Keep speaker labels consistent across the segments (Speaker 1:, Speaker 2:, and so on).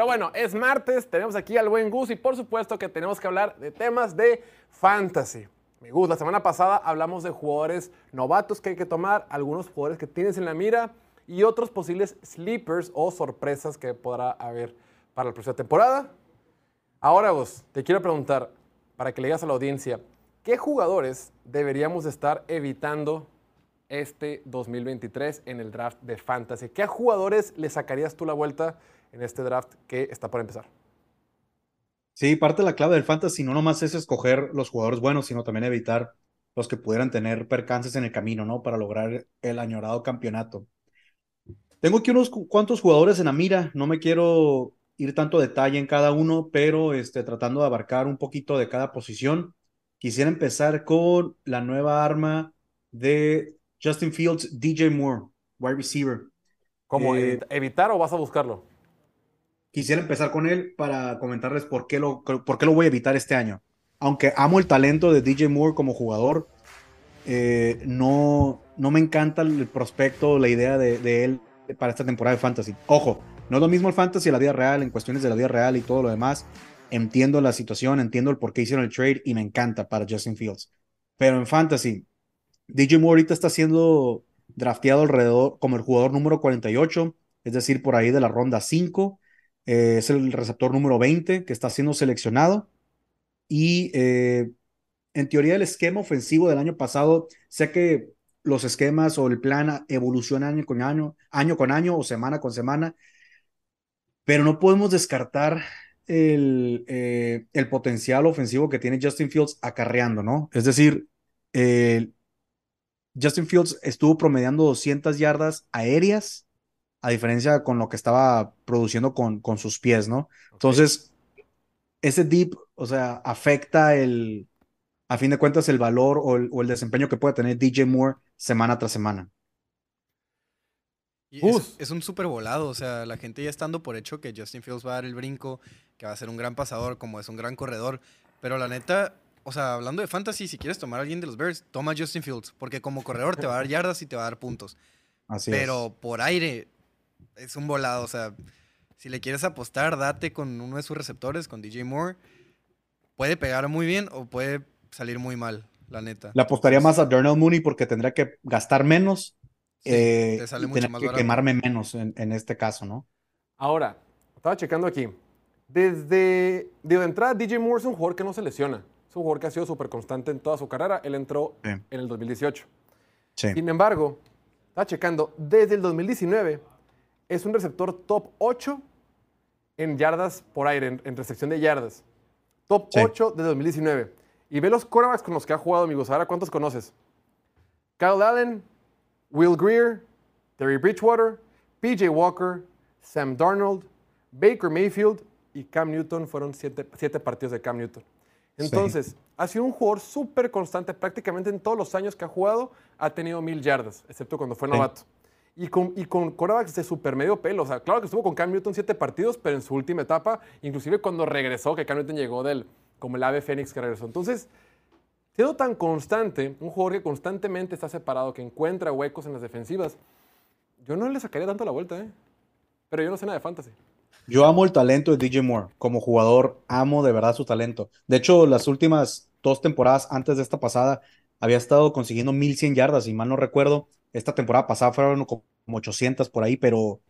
Speaker 1: Pero bueno, es martes, tenemos aquí al buen Gus y por supuesto que tenemos que hablar de temas de fantasy. Me gusta, la semana pasada hablamos de jugadores novatos que hay que tomar, algunos jugadores que tienes en la mira y otros posibles sleepers o sorpresas que podrá haber para la próxima temporada. Ahora vos, te quiero preguntar, para que le digas a la audiencia, ¿qué jugadores deberíamos estar evitando este 2023 en el draft de fantasy? ¿Qué jugadores le sacarías tú la vuelta en este draft que está por empezar?
Speaker 2: Sí, parte de la clave del fantasy no nomás es escoger los jugadores buenos, sino también evitar los que pudieran tener percances en el camino, ¿no? Para lograr el añorado campeonato. Tengo aquí unos cuantos jugadores en la mira, no me quiero ir tanto detalle en cada uno, pero este, tratando de abarcar un poquito de cada posición. Quisiera empezar con la nueva arma de Justin Fields, DJ Moore, wide receiver.
Speaker 1: ¿Cómo? Eh, ¿Evitar o vas a buscarlo?
Speaker 2: Quisiera empezar con él para comentarles por qué, lo, por qué lo voy a evitar este año. Aunque amo el talento de DJ Moore como jugador, eh, no, no me encanta el prospecto, la idea de, de él para esta temporada de Fantasy. Ojo, no es lo mismo el Fantasy y la vida real, en cuestiones de la vida real y todo lo demás. Entiendo la situación, entiendo el por qué hicieron el trade y me encanta para Justin Fields. Pero en Fantasy, DJ Moore ahorita está siendo drafteado alrededor como el jugador número 48, es decir, por ahí de la ronda 5. Eh, es el receptor número 20 que está siendo seleccionado. Y eh, en teoría el esquema ofensivo del año pasado, sé que los esquemas o el plan evolucionan año con año, año con año o semana con semana, pero no podemos descartar el, eh, el potencial ofensivo que tiene Justin Fields acarreando, ¿no? Es decir, Justin Fields estuvo promediando 200 yardas aéreas, a diferencia con lo que estaba produciendo con, con sus pies, ¿no? Entonces, ese deep, o sea, afecta el, a fin de cuentas, el valor o el, desempeño que puede tener DJ Moore semana tras semana.
Speaker 3: es, un súper volado, o sea, la gente ya estando por hecho que Justin Fields va a dar el brinco, que va a ser un gran pasador, como es un gran corredor, pero la neta, o sea, hablando de fantasy, si quieres tomar a alguien de los Bears, toma Justin Fields, porque como corredor te va a dar yardas y te va a dar puntos. Así pero por aire es un volado, o sea, si le quieres apostar, date con uno de sus receptores, con DJ Moore. Puede pegar muy bien o puede salir muy mal, la neta.
Speaker 2: Le apostaría más a Darnell Mooney porque tendría que gastar menos. eh, te sale mucho más que quemarme menos en, en, este caso, ¿no?
Speaker 1: Ahora, estaba checando aquí. Desde de entrada, DJ Moore es un jugador que no se lesiona. Es un jugador que ha sido súper constante en toda su carrera. Él entró en el 2018. Sí. Sin embargo, estaba checando, desde el 2019 es un receptor top 8 en yardas por aire, en, en recepción de yardas. Top 8 de 2019. Y ve los quarterbacks con los que ha jugado, amigos. Ahora, ¿cuántos conoces? Kyle Allen, Will Greer, Terry Bridgewater, PJ Walker, Sam Darnold, Baker Mayfield y Cam Newton. Fueron siete, partidos de Cam Newton. Entonces, ha sido un jugador súper constante. Prácticamente en todos los años que ha jugado ha tenido mil yardas, excepto cuando fue novato. Y con, y con quarterbacks de super medio pelo. O sea, claro que estuvo con Cam Newton siete partidos, pero en su última etapa, inclusive cuando regresó, que Cam Newton llegó del, como el ave fénix que regresó. Entonces, siendo tan constante, un jugador que constantemente está separado, que encuentra huecos en las defensivas, yo no le sacaría tanto la vuelta, ¿eh? Pero yo no sé nada de fantasy.
Speaker 2: Yo amo el talento de DJ Moore. Como jugador, amo de verdad su talento. De hecho, las últimas dos temporadas antes de esta pasada, había estado consiguiendo 1100 yardas, y mal no recuerdo. Esta temporada pasada fueron como 800 por ahí, pero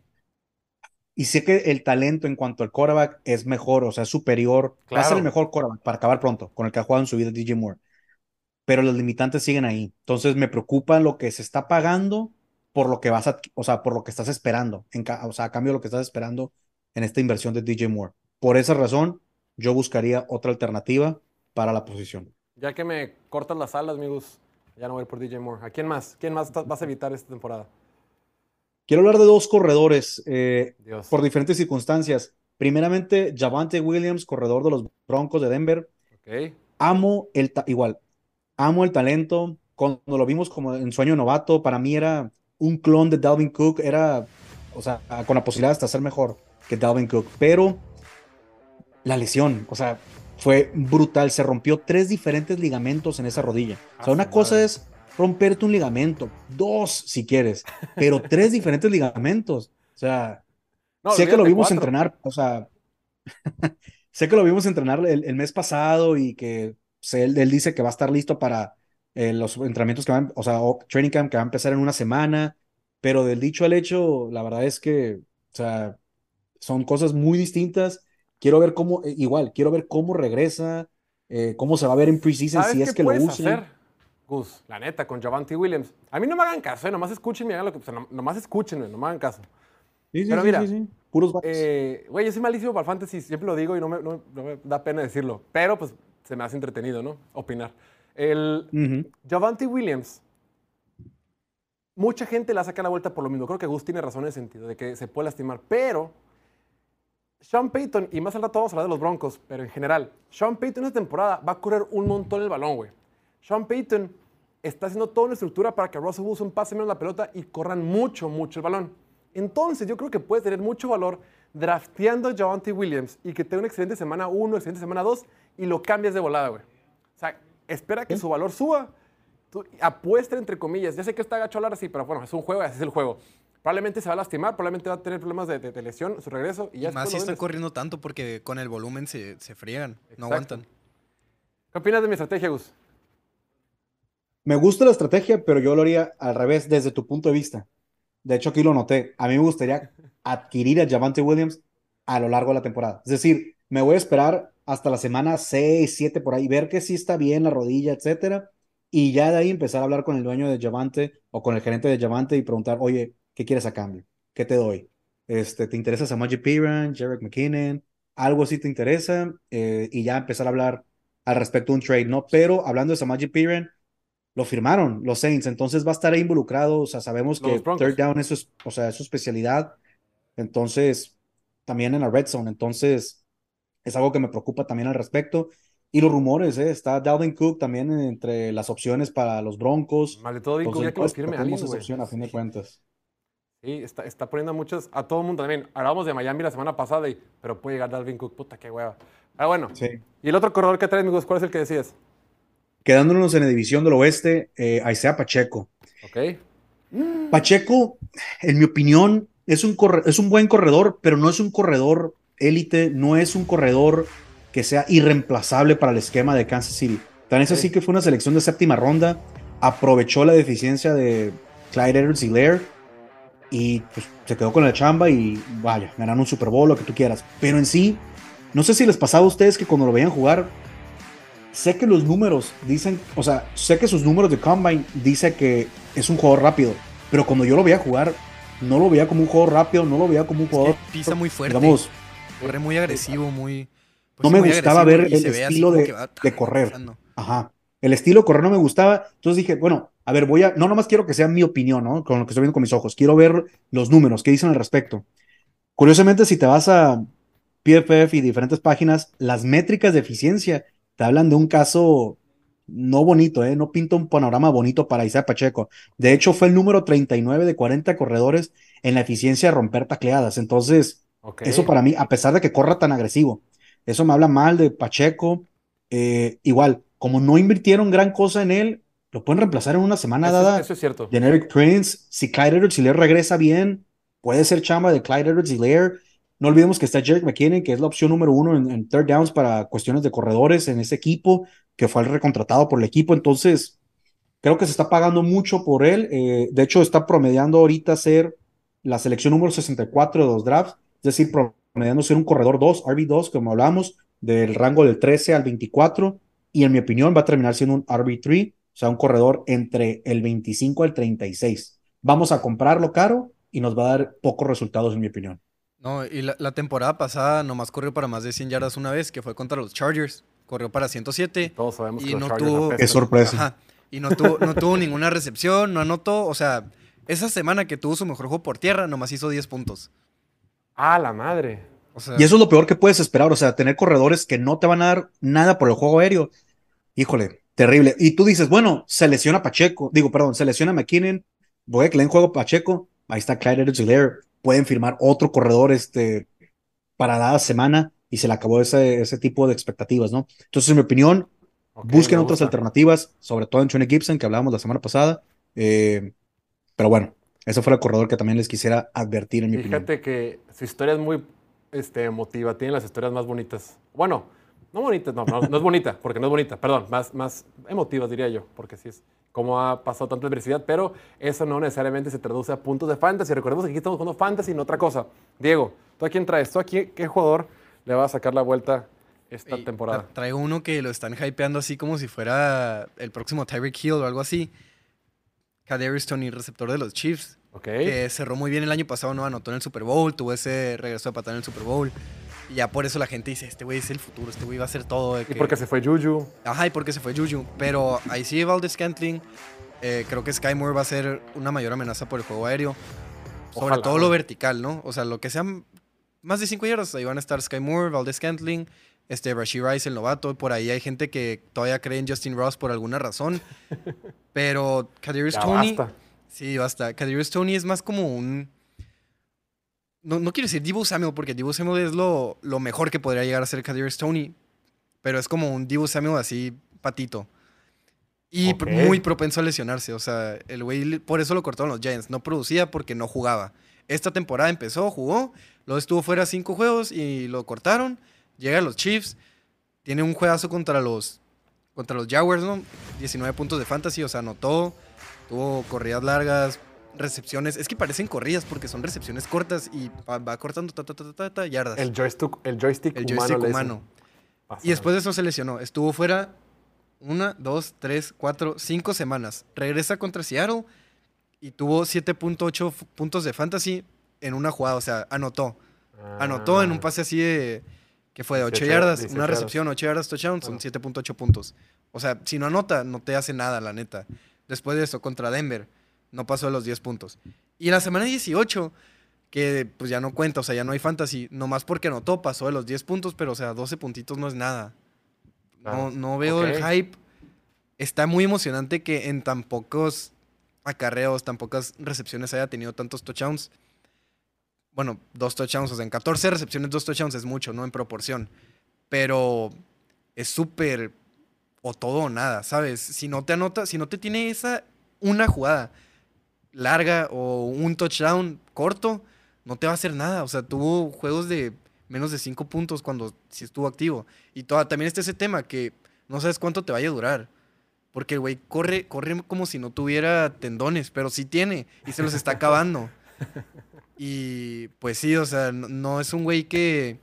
Speaker 2: y sé que el talento en cuanto al quarterback es mejor, o sea, es superior. Va a ser el mejor quarterback para acabar pronto, con el que ha jugado en su vida DJ Moore. Pero los limitantes siguen ahí. Entonces me preocupa lo que se está pagando por lo que vas a, o sea, por lo que estás esperando, en, o sea, a cambio de lo que estás esperando en esta inversión de DJ Moore. Por esa razón, yo buscaría otra alternativa para la posición.
Speaker 1: Ya que me cortas las alas, amigos, ya no voy por DJ Moore. ¿A quién más? ¿Quién más vas a evitar esta temporada?
Speaker 2: Quiero hablar de dos corredores eh, por diferentes circunstancias. Primeramente, Javante Williams, corredor de los Broncos de Denver. Amo el, igual, amo el talento. Cuando lo vimos como en sueño novato, para mí era un clon de Dalvin Cook. Era, o sea, con la posibilidad de hasta ser mejor que Dalvin Cook. Pero la lesión, o sea, fue brutal. Se rompió tres diferentes ligamentos en esa rodilla. O sea, una cosa es romperte un ligamento, dos si quieres, pero tres diferentes ligamentos. O sea, sé que lo vimos entrenar, o sea, sé que lo vimos entrenar el, mes pasado y que él, dice que va a estar listo para eh, los entrenamientos que van, o sea, training camp que va a empezar en una semana, pero del dicho al hecho, la verdad es que, o sea, son cosas muy distintas. Quiero ver cómo, eh, igual, quiero ver cómo regresa, eh, cómo se va a ver en preseason si es que lo usa. hacer,
Speaker 1: Gus? La neta, con Javante Williams. A mí no me hagan caso, eh, nomás escúchenme, hagan lo que, o sea, nomás escúchenme, no me hagan caso.
Speaker 2: Sí, sí, Pero mira, sí, puros
Speaker 1: eh, Güey, yo soy malísimo para el fantasy, siempre lo digo y no me, no, me, da pena decirlo. Pero pues se me hace entretenido, ¿no? Opinar. El Javante Williams, mucha gente la saca la vuelta por lo mismo. Creo que Gus tiene razón en el sentido de que se puede lastimar, pero sean Payton, y más al rato vamos a hablar de los Broncos, pero en general, Sean Payton esta temporada va a correr un montón el balón, güey. Sean Payton está haciendo toda una estructura para que Russell Wilson pase menos la pelota y corran mucho, mucho el balón. Entonces, yo creo que puede tener mucho valor drafteando a Javante Williams y que tenga una excelente semana 1, excelente semana 2 y lo cambias de volada, güey. O sea, espera que su valor suba, apuesta entre comillas. Ya sé que está gacho hablar así, pero bueno, es un juego, así es el juego probablemente se va a lastimar, probablemente va a tener problemas de, lesión, su regreso. Y ya
Speaker 3: más si está corriendo tanto porque con el volumen se, se friegan, no aguantan.
Speaker 1: ¿Qué opinas de mi estrategia, Gus?
Speaker 2: Me gusta la estrategia, pero yo lo haría al revés desde tu punto de vista. De hecho, aquí lo noté. A mí me gustaría adquirir a Javante Williams a lo largo de la temporada. Es decir, me voy a esperar hasta la semana 6, 7 por ahí, ver que sí está bien la rodilla, etcétera. Y ya de ahí empezar a hablar con el dueño de Javante o con el gerente de Javante y preguntar, oye, ¿Qué quieres a cambio? ¿Qué te doy? Este, ¿Te interesa Samaji Piran, Jarek McKinnon? Algo así te interesa eh, y ya empezar a hablar al respecto de un trade, ¿no? Pero hablando de Samaji Piran, lo firmaron los Saints, entonces va a estar ahí involucrado, o sea, sabemos que third down es, o sea, es su especialidad, entonces también en la red zone, entonces es algo que me preocupa también al respecto. Y los rumores, ¿eh? está Dalvin Cook también entre las opciones para los Broncos.
Speaker 1: Vale, todo Cook ya que lo firme
Speaker 2: alguien, opción a fin de cuentas.
Speaker 1: Sí, está, está poniendo a muchos, a todo el mundo también. Hablábamos de Miami la semana pasada, y, pero puede llegar Dalvin Cook, puta, qué hueva. Ah, bueno. Sí. ¿Y el otro corredor que traes, amigos, cuál es el que decías?
Speaker 2: Quedándonos en la división del oeste, eh, Isaiah Pacheco.
Speaker 1: Ok.
Speaker 2: Pacheco, en mi opinión, es un, es un buen corredor, pero no es un corredor élite, no es un corredor que sea irreemplazable para el esquema de Kansas City. Tan es así que fue una selección de séptima ronda, aprovechó la deficiencia de Clyde Edwards y Lair y pues, se quedó con la chamba y vaya, ganaron un Super Bowl, lo que tú quieras. Pero en sí, no sé si les pasaba a ustedes que cuando lo veían jugar, sé que los números dicen, o sea, sé que sus números de combine dice que es un jugador rápido, pero cuando yo lo veía jugar, no lo veía como un jugador rápido, no lo veía como un jugador.
Speaker 3: pisa muy fuerte. Digamos, corre muy agresivo, muy.
Speaker 2: Pues no me gustaba ver el estilo de, de correr. Ajá. El estilo correr no me gustaba. Entonces dije, bueno, a ver, voy a, no nomás quiero que sea mi opinión, ¿no? Con lo que estoy viendo con mis ojos, quiero ver los números, qué dicen al respecto. Curiosamente, si te vas a PFF y diferentes páginas, las métricas de eficiencia te hablan de un caso no bonito, ¿eh? No pinta un panorama bonito para Isaac Pacheco. De hecho, fue el número 39 de 40 corredores en la eficiencia de romper tacleadas. Entonces, eso para mí, a pesar de que corra tan agresivo, eso me habla mal de Pacheco. Eh, igual, como no invirtieron gran cosa en él, lo pueden reemplazar en una semana dada.
Speaker 1: Eso es cierto.
Speaker 2: Generic Prince, si Clyde Edwards Lair regresa bien, puede ser chamba de Clyde Edwards Lair. No olvidemos que está Jerick McKinney, que es la opción número uno en, third downs para cuestiones de corredores en ese equipo, que fue recontratado por el equipo. Entonces, creo que se está pagando mucho por él. Eh, de hecho, está promediando ahorita ser la selección número 64 de los drafts, es decir, promediando ser un corredor 2, RB2, como hablamos, del rango del 13 al 24. Y en mi opinión, va a terminar siendo un RB3 o sea, un corredor entre el 25 al 36. Vamos a comprarlo caro y nos va a dar pocos resultados, en mi opinión.
Speaker 3: No, y la, temporada pasada nomás corrió para más de 100 yardas una vez, que fue contra los Chargers. Corrió para 107.
Speaker 1: Todos sabemos
Speaker 3: y
Speaker 1: que no
Speaker 3: tuvo.
Speaker 2: Qué sorpresa.
Speaker 3: y no tuvo, no tuvo ninguna recepción, no anotó. O sea, esa semana que tuvo su mejor juego por tierra, nomás hizo 10 puntos.
Speaker 1: Ah, la madre.
Speaker 2: Y eso es lo peor que puedes esperar. O sea, tener corredores que no te van a dar nada por el juego aéreo. Híjole, Terrible. Y tú dices, bueno, se lesiona Pacheco, digo, perdón, se lesiona McKinnon, voy a que le den juego Pacheco, ahí está Clyde Edwards pueden firmar otro corredor este, para cada semana y se le acabó ese, ese tipo de expectativas, ¿no? Entonces, en mi opinión, busquen otras alternativas, sobre todo en Tony Gibson, que hablábamos la semana pasada. Eh, pero bueno, ese fue el corredor que también les quisiera advertir en mi
Speaker 1: Fíjate
Speaker 2: opinión.
Speaker 1: que su historia es muy este, emotiva, tiene las historias más bonitas. Bueno, no bonitas, no, no, es bonita, porque no es bonita, perdón, más, más emotivas diría yo, porque sí es como ha pasado tanta adversidad, pero eso no necesariamente se traduce a puntos de fantasy. Recordemos que aquí estamos jugando fantasy, no otra cosa. Diego, ¿tú a quién traes? ¿Tú a quién, qué jugador le va a sacar la vuelta esta temporada?
Speaker 3: Traigo uno que lo están hypeando así como si fuera el próximo Tyreek Hill o algo así. Kadarius Tony, receptor de los Chiefs. Que cerró muy bien el año pasado, no anotó en el Super Bowl, tuvo ese regreso de patada en el Super Bowl. Y ya por eso la gente dice, este güey es el futuro, este güey va a hacer todo.
Speaker 1: Y porque se fue Juju.
Speaker 3: Ajá, y porque se fue Juju. Pero ahí sí Valdez Scantling, eh, creo que Sky Moore va a ser una mayor amenaza por el juego aéreo. Sobre todo lo vertical, ¿no? O sea, lo que sean más de 5 yardas, ahí van a estar Sky Moore, Valdez Scantling, este, Rashid Rice, el novato. Por ahí hay gente que todavía cree en Justin Ross por alguna razón. Pero Kadarius Tony... Sí, basta. Kadarius Tony es más como un... No, no quiero decir Divo Samuel, porque Divo Samuel es lo, lo mejor que podría llegar a ser Kadarius Tony. Pero es como un Divo Samuel así, patito. Y muy propenso a lesionarse. O sea, el güey, por eso lo cortaron los Giants. No producía porque no jugaba. Esta temporada empezó, jugó, luego estuvo fuera cinco juegos y lo cortaron. Llega a los Chiefs, tiene un juegazo contra los, contra los Jaguars, ¿no? 19 puntos de fantasy, o sea, anotó. Tuvo corridas largas, recepciones. Es que parecen corridas porque son recepciones cortas y va, cortando ta, yardas.
Speaker 1: El joystick, el joystick
Speaker 3: el joystick humano. Y después de eso se lesionó. Estuvo fuera una, dos, tres, cuatro, cinco semanas. Regresa contra Seattle y tuvo 7.8 puntos de fantasy en una jugada. O sea, anotó. Anotó en un ah. pase así de. que fue de 8 yardas, una recepción, 8 yardas, touchdown, son 7.8 puntos. O sea, si no anota, no te hace nada, la neta. Después de eso, contra Denver, no pasó de los 10 puntos. Y en la semana 18, que pues ya no cuenta, o sea, ya no hay fantasy, nomás porque anotó, pasó de los 10 puntos, pero o sea, 12 puntitos no es nada. No, no veo el hype. Está muy emocionante que en tan pocos acarreos, tan pocas recepciones haya tenido tantos touchdowns. Bueno, dos touchdowns, o sea, en 14 recepciones, dos touchdowns es mucho, ¿no? En proporción. Pero es súper o todo o nada, ¿sabes? Si no te anota, si no te tiene esa una jugada larga o un touchdown corto, no te va a hacer nada. O sea, tuvo juegos de menos de cinco puntos cuando sí estuvo activo. Y también está ese tema que no sabes cuánto te vaya a durar. Porque el güey corre, corre como si no tuviera tendones, pero sí tiene y se los está acabando. Y pues sí, o sea, no es un güey que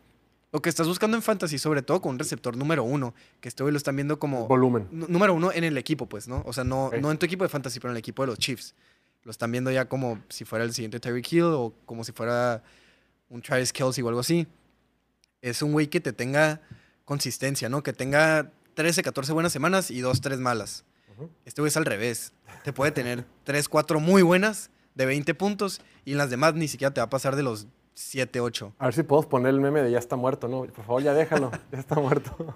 Speaker 3: lo que estás buscando en fantasy, sobre todo con un receptor número uno, que este lo están viendo como...
Speaker 1: Volumen.
Speaker 3: Número uno en el equipo, pues, ¿no? O sea, no, no en tu equipo de fantasy, pero en el equipo de los Chiefs. Lo están viendo ya como si fuera el siguiente Terry Hill o como si fuera un Travis Kelsey o algo así. Es un güey que te tenga consistencia, ¿no? Que tenga 13, 14 buenas semanas y 2, 3 malas. Este güey es al revés. Te puede tener 3, 4 muy buenas de 20 puntos y en las demás ni siquiera te va a pasar de los 7, 8.
Speaker 1: A ver si podemos poner el meme de ya está muerto, ¿no? Por favor, ya déjalo, ya está muerto.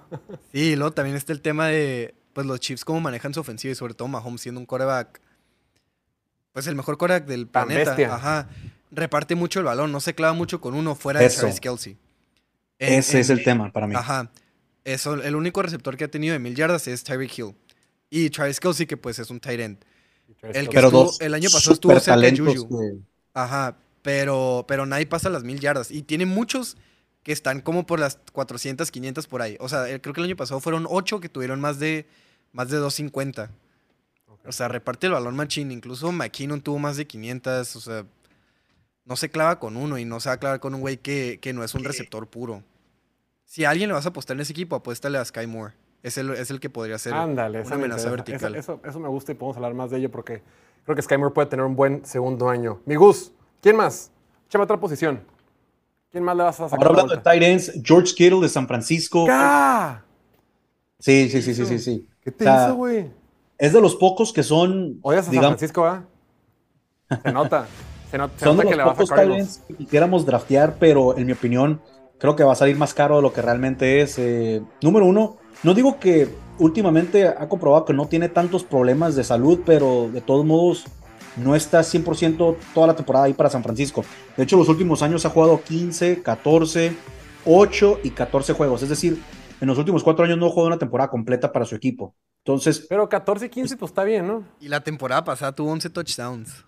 Speaker 3: sí, luego también está el tema de pues los Chiefs cómo manejan su ofensiva y sobre todo Mahomes siendo un coreback, pues el mejor coreback del planeta. Ajá. Reparte mucho el balón, no se clava mucho con uno fuera de Travis Kelsey.
Speaker 2: Ese es el tema para mí.
Speaker 3: Ajá. Eso, el único receptor que ha tenido de mil yardas es Tyreek Hill. Y Travis Kelsey, que pues es un tight end. El, que el año pasado estuvo cerca de Juju. Ajá, pero, pero nadie pasa las mil yardas. Y tiene muchos que están como por las 400, 500 por ahí. O sea, creo que el año pasado fueron 8 que tuvieron más de, más de 250. O sea, reparte el balón machín. Incluso McKinnon tuvo más de 500. O sea, no se clava con uno y no se va a clavar con un güey que, no es un receptor puro. Si a alguien le vas a apostar en ese equipo, apuéstale a Sky Moore. Es el, es el que podría ser una amenaza vertical.
Speaker 1: Eso, eso, me gusta y podemos hablar más de ello porque creo que Sky Moore puede tener un buen segundo año. Mi Gus, ¿Quién más? Échame otra posición. ¿Quién más le vas a sacar?
Speaker 2: Ahora hablando de tight ends, George Kittle de San Francisco.
Speaker 1: ¡Ah!
Speaker 2: Sí, sí, sí, sí, sí, sí.
Speaker 1: ¿Qué te hizo, güey?
Speaker 2: Es de los pocos que son.
Speaker 1: ¿Oyes a San Francisco, ¿ah? Se nota. Se, nota,
Speaker 2: son de los que le pocos tight ends que quisiéramos draftear, pero en mi opinión, creo que va a salir más caro de lo que realmente es. Eh, número uno, no digo que últimamente ha comprobado que no tiene tantos problemas de salud, pero de todos modos no está 100% toda la temporada ahí para San Francisco. De hecho, los últimos años ha jugado 15, 14, 8 y 14 juegos. Es decir, en los últimos cuatro años no jugó una temporada completa para su equipo. Entonces.
Speaker 1: Pero 14 y 15, pues está bien, ¿no?
Speaker 3: Y la temporada pasada tuvo 11 touchdowns.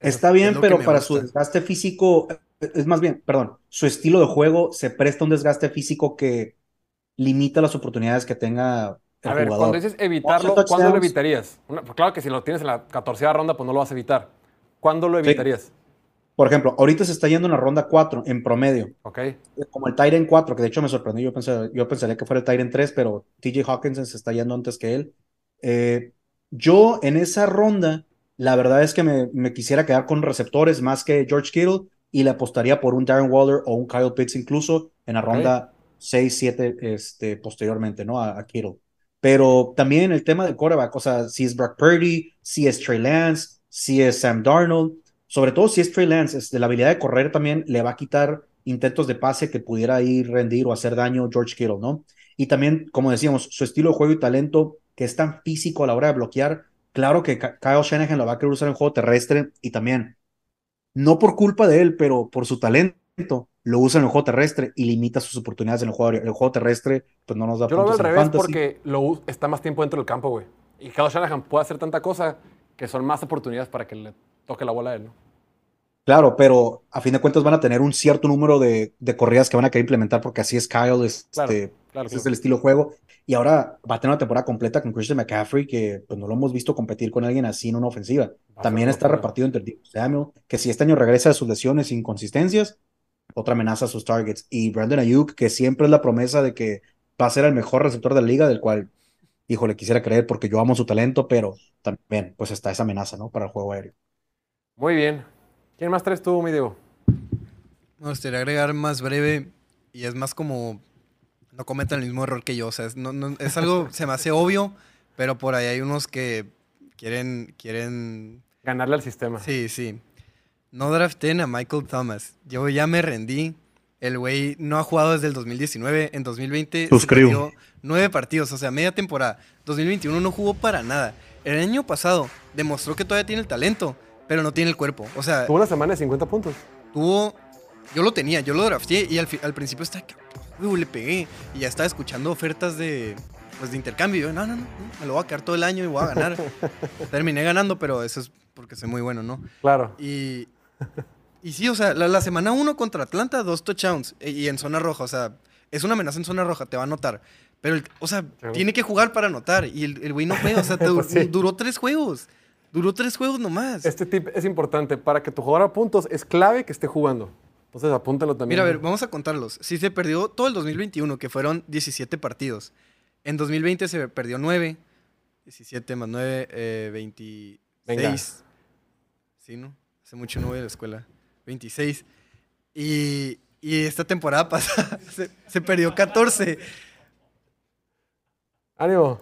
Speaker 2: Está bien, pero para su desgaste físico es más bien, perdón, su estilo de juego se presta un desgaste físico que limita las oportunidades que tenga
Speaker 1: a ver, cuando dices evitarlo, ¿cuándo lo evitarías? Pues claro que si lo tienes en la 14 ronda, pues no lo vas a evitar. ¿Cuándo lo evitarías?
Speaker 2: Por ejemplo, ahorita se está yendo en la ronda 4 en promedio.
Speaker 1: Ok.
Speaker 2: Como el Tyrant 4, que de hecho me sorprendió. Yo, pensé, yo pensaría que fuera el Tyrant 3, pero TJ Hawkinson se está yendo antes que él. Eh, yo en esa ronda, la verdad es que me, quisiera quedar con receptores más que George Kittle y le apostaría por un Darren Waller o un Kyle Pitts incluso en la ronda 6, 7 este, posteriormente, ¿no? A, a, Kittle. Pero también el tema del quarterback, o sea, si es Brock Purdy, si es Trey Lance, si es Sam Darnold, sobre todo si es Trey Lance, este, la habilidad de correr también le va a quitar intentos de pase que pudiera ir rendir o hacer daño George Kittle, ¿no? Y también, como decíamos, su estilo de juego y talento, que es tan físico a la hora de bloquear, claro que Kyle Shanahan lo va a querer usar en juego terrestre y también, no por culpa de él, pero por su talento, lo usa en el juego terrestre y limita sus oportunidades en el juego, el juego terrestre, pues no nos da
Speaker 1: Yo lo veo al revés porque lo, está más tiempo dentro del campo, güey. Y Kyle Shanahan puede hacer tanta cosa que son más oportunidades para que le toque la bola a él, ¿no?
Speaker 2: Claro, pero a fin de cuentas van a tener un cierto número de, corridas que van a querer implementar porque así es Kyle, este, es el estilo de juego. Y ahora va a tener una temporada completa con Christian McCaffrey, que pues, no lo hemos visto competir con alguien así en una ofensiva. También está repartido entre Samuel, que si este año regresa de sus lesiones e inconsistencias, otra amenaza a sus targets. Y Brandon Ayuk, que siempre es la promesa de que va a ser el mejor receptor de la liga, del cual, híjole, quisiera creer porque yo amo su talento, pero también pues está esa amenaza, ¿no? Para el juego aéreo.
Speaker 1: Muy bien. ¿Quién más traes tú, mi Diego?
Speaker 3: Me gustaría agregar más breve y es más como no cometan el mismo error que yo. O sea, es, es algo, se me hace obvio, pero por ahí hay unos que quieren, quieren...
Speaker 1: Ganarle al sistema.
Speaker 3: Sí, sí. No draften a Michael Thomas. Yo ya me rendí. El güey no ha jugado desde el 2019. En 2020
Speaker 2: Suscribo.
Speaker 3: nueve partidos, o sea, media temporada. 2021 no jugó para nada. El año pasado demostró que todavía tiene el talento, pero no tiene el cuerpo. O sea.
Speaker 1: Tuvo una semana de 50 puntos.
Speaker 3: Tuvo. Yo lo tenía, yo lo drafté y al, principio estaba. le pegué. Y ya estaba escuchando ofertas de. Pues de intercambio. Y yo, no, no, no, me lo voy a quedar todo el año y voy a ganar. Terminé ganando, pero eso es porque soy muy bueno, ¿no?
Speaker 1: Claro.
Speaker 3: Y. Y sí, o sea, la, semana 1 contra Atlanta, dos touchdowns. Y en zona roja, o sea, es una amenaza en zona roja, te va a notar. Pero, o sea, tiene que jugar para anotar. Y el güey no puede. O sea, pues duró tres juegos. Duró tres juegos nomás.
Speaker 1: Este tip es importante. Para que tu jugador a puntos es clave que esté jugando. Entonces apúntalo también.
Speaker 3: Mira, a ver, vamos a contarlos. Si se perdió todo el 2021, que fueron 17 partidos. En 2020 se perdió 9. 17 más 9, eh, 26. Sí, ¿no? Hace mucho no voy a la escuela. 26. Y, y esta temporada pasada se, se perdió 14.
Speaker 1: Ánimo.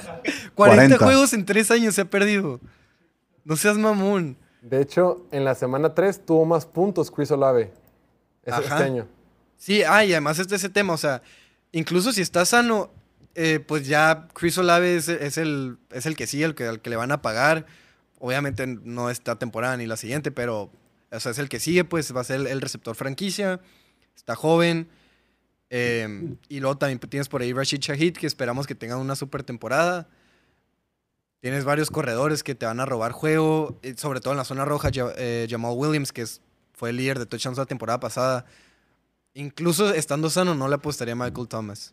Speaker 3: 40, juegos en 3 años se ha perdido. No seas mamón.
Speaker 1: De hecho, en la semana 3 tuvo más puntos Chris Olave este año.
Speaker 3: Sí, ah, y además es de ese tema, o sea, incluso si está sano, eh, pues ya Chris Olave es, el, es el que sí, el que, al que le van a pagar. Obviamente no esta temporada ni la siguiente, pero o sea, es el que sigue, pues va a ser el receptor franquicia. Está joven. Em, y luego también tienes por ahí Rashid Shahid, que esperamos que tenga una super temporada. Tienes varios corredores que te van a robar juego, sobre todo en la zona roja, eh, Jamal Williams, que fue el líder de touchdowns la temporada pasada. Incluso estando sano, no le apostaría a Michael Thomas.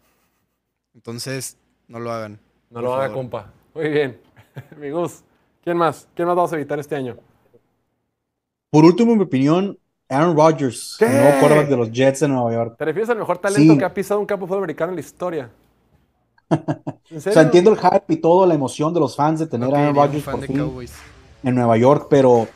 Speaker 3: Entonces, no lo hagan.
Speaker 1: No lo haga, compa. Muy bien. Amigos, ¿quién más? ¿Quién más vamos a evitar este año?
Speaker 2: Por último, en mi opinión, Aaron Rodgers, el nuevo quarterback de los Jets de Nueva York.
Speaker 1: ¿Te refieres al mejor talento que ha pisado un campo fútbol americano en la historia?
Speaker 2: o sea, entiendo el hype y todo, la emoción de los fans de tener a Aaron Rodgers por fin en Nueva York, pero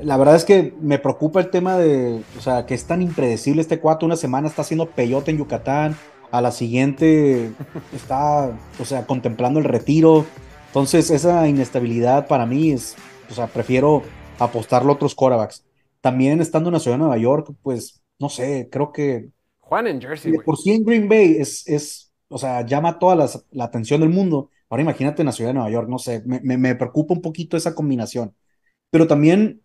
Speaker 2: la verdad es que me preocupa el tema de, o sea, que es tan impredecible este cuatro. Una semana está haciendo peyote en Yucatán, a la siguiente está, o sea, contemplando el retiro. Entonces, esa inestabilidad para mí es, o sea, prefiero apostarlo a otros quarterbacks. También estando en la ciudad de Nueva York, pues, no sé, creo que...
Speaker 1: Juan en Jersey,
Speaker 2: Por sí en Green Bay es, es o sea, llama toda la atención del mundo. Ahora imagínate en la ciudad de Nueva York, no sé, me, me, preocupa un poquito esa combinación. Pero también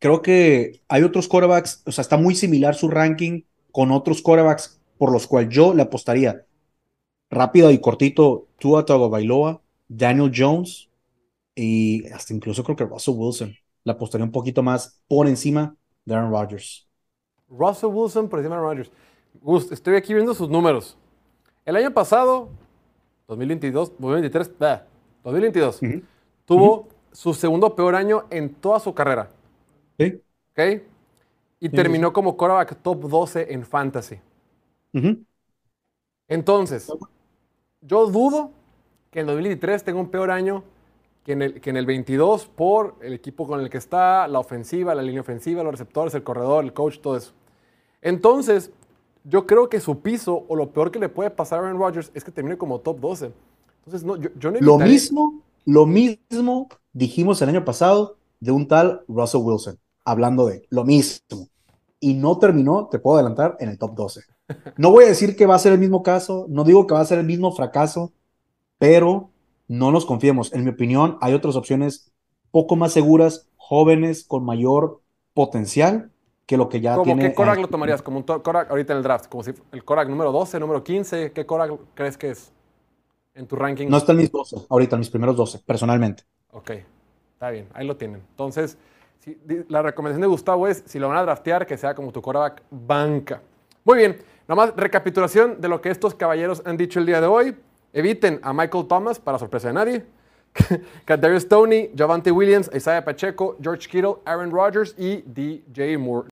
Speaker 2: creo que hay otros quarterbacks, o sea, está muy similar su ranking con otros quarterbacks por los cuales yo le apostaría. Rápido y cortito, Tua Tagovailoa, Daniel Jones y hasta incluso creo que Russell Wilson la apostaría un poquito más por encima de Aaron Rodgers.
Speaker 1: Russell Wilson por encima de Aaron Rodgers. estoy aquí viendo sus números. El año pasado, 2022, 2023, 2022, tuvo su segundo peor año en toda su carrera.
Speaker 2: Sí.
Speaker 1: ¿Ok? Y terminó como quarterback top 12 en fantasy. Entonces, yo dudo que en 2023 tenga un peor año que en, el, que en el 22 por el equipo con el que está, la ofensiva, la línea ofensiva, los receptores, el corredor, el coach, todo eso. Entonces, yo creo que su piso o lo peor que le puede pasar a Aaron Rodgers es que termine como top 12. Entonces, no, yo, no
Speaker 2: Lo mismo, lo mismo dijimos el año pasado de un tal Russell Wilson, hablando de lo mismo. Y no terminó, te puedo adelantar, en el top 12. No voy a decir que va a ser el mismo caso, no digo que va a ser el mismo fracaso, pero no nos confiemos. En mi opinión, hay otras opciones poco más seguras, jóvenes, con mayor potencial que lo que ya tiene.
Speaker 1: ¿Qué Korak lo tomarías? Como un Korak ahorita en el draft, como si el Korak número 12, número 15, ¿qué Korak crees que es en tu ranking?
Speaker 2: No está en mis 12, ahorita en mis primeros 12, personalmente.
Speaker 1: Ok, está bien, ahí lo tienen. Entonces, la recomendación de Gustavo es, si lo van a draftear, que sea como tu Korak banca. Muy bien, nomás recapitulación de lo que estos caballeros han dicho el día de hoy. Eviten a Michael Thomas, para sorpresa de nadie. Kadarius Stoney, Javante Williams, Isaiah Pacheco, George Kittle, Aaron Rodgers y DJ Moore.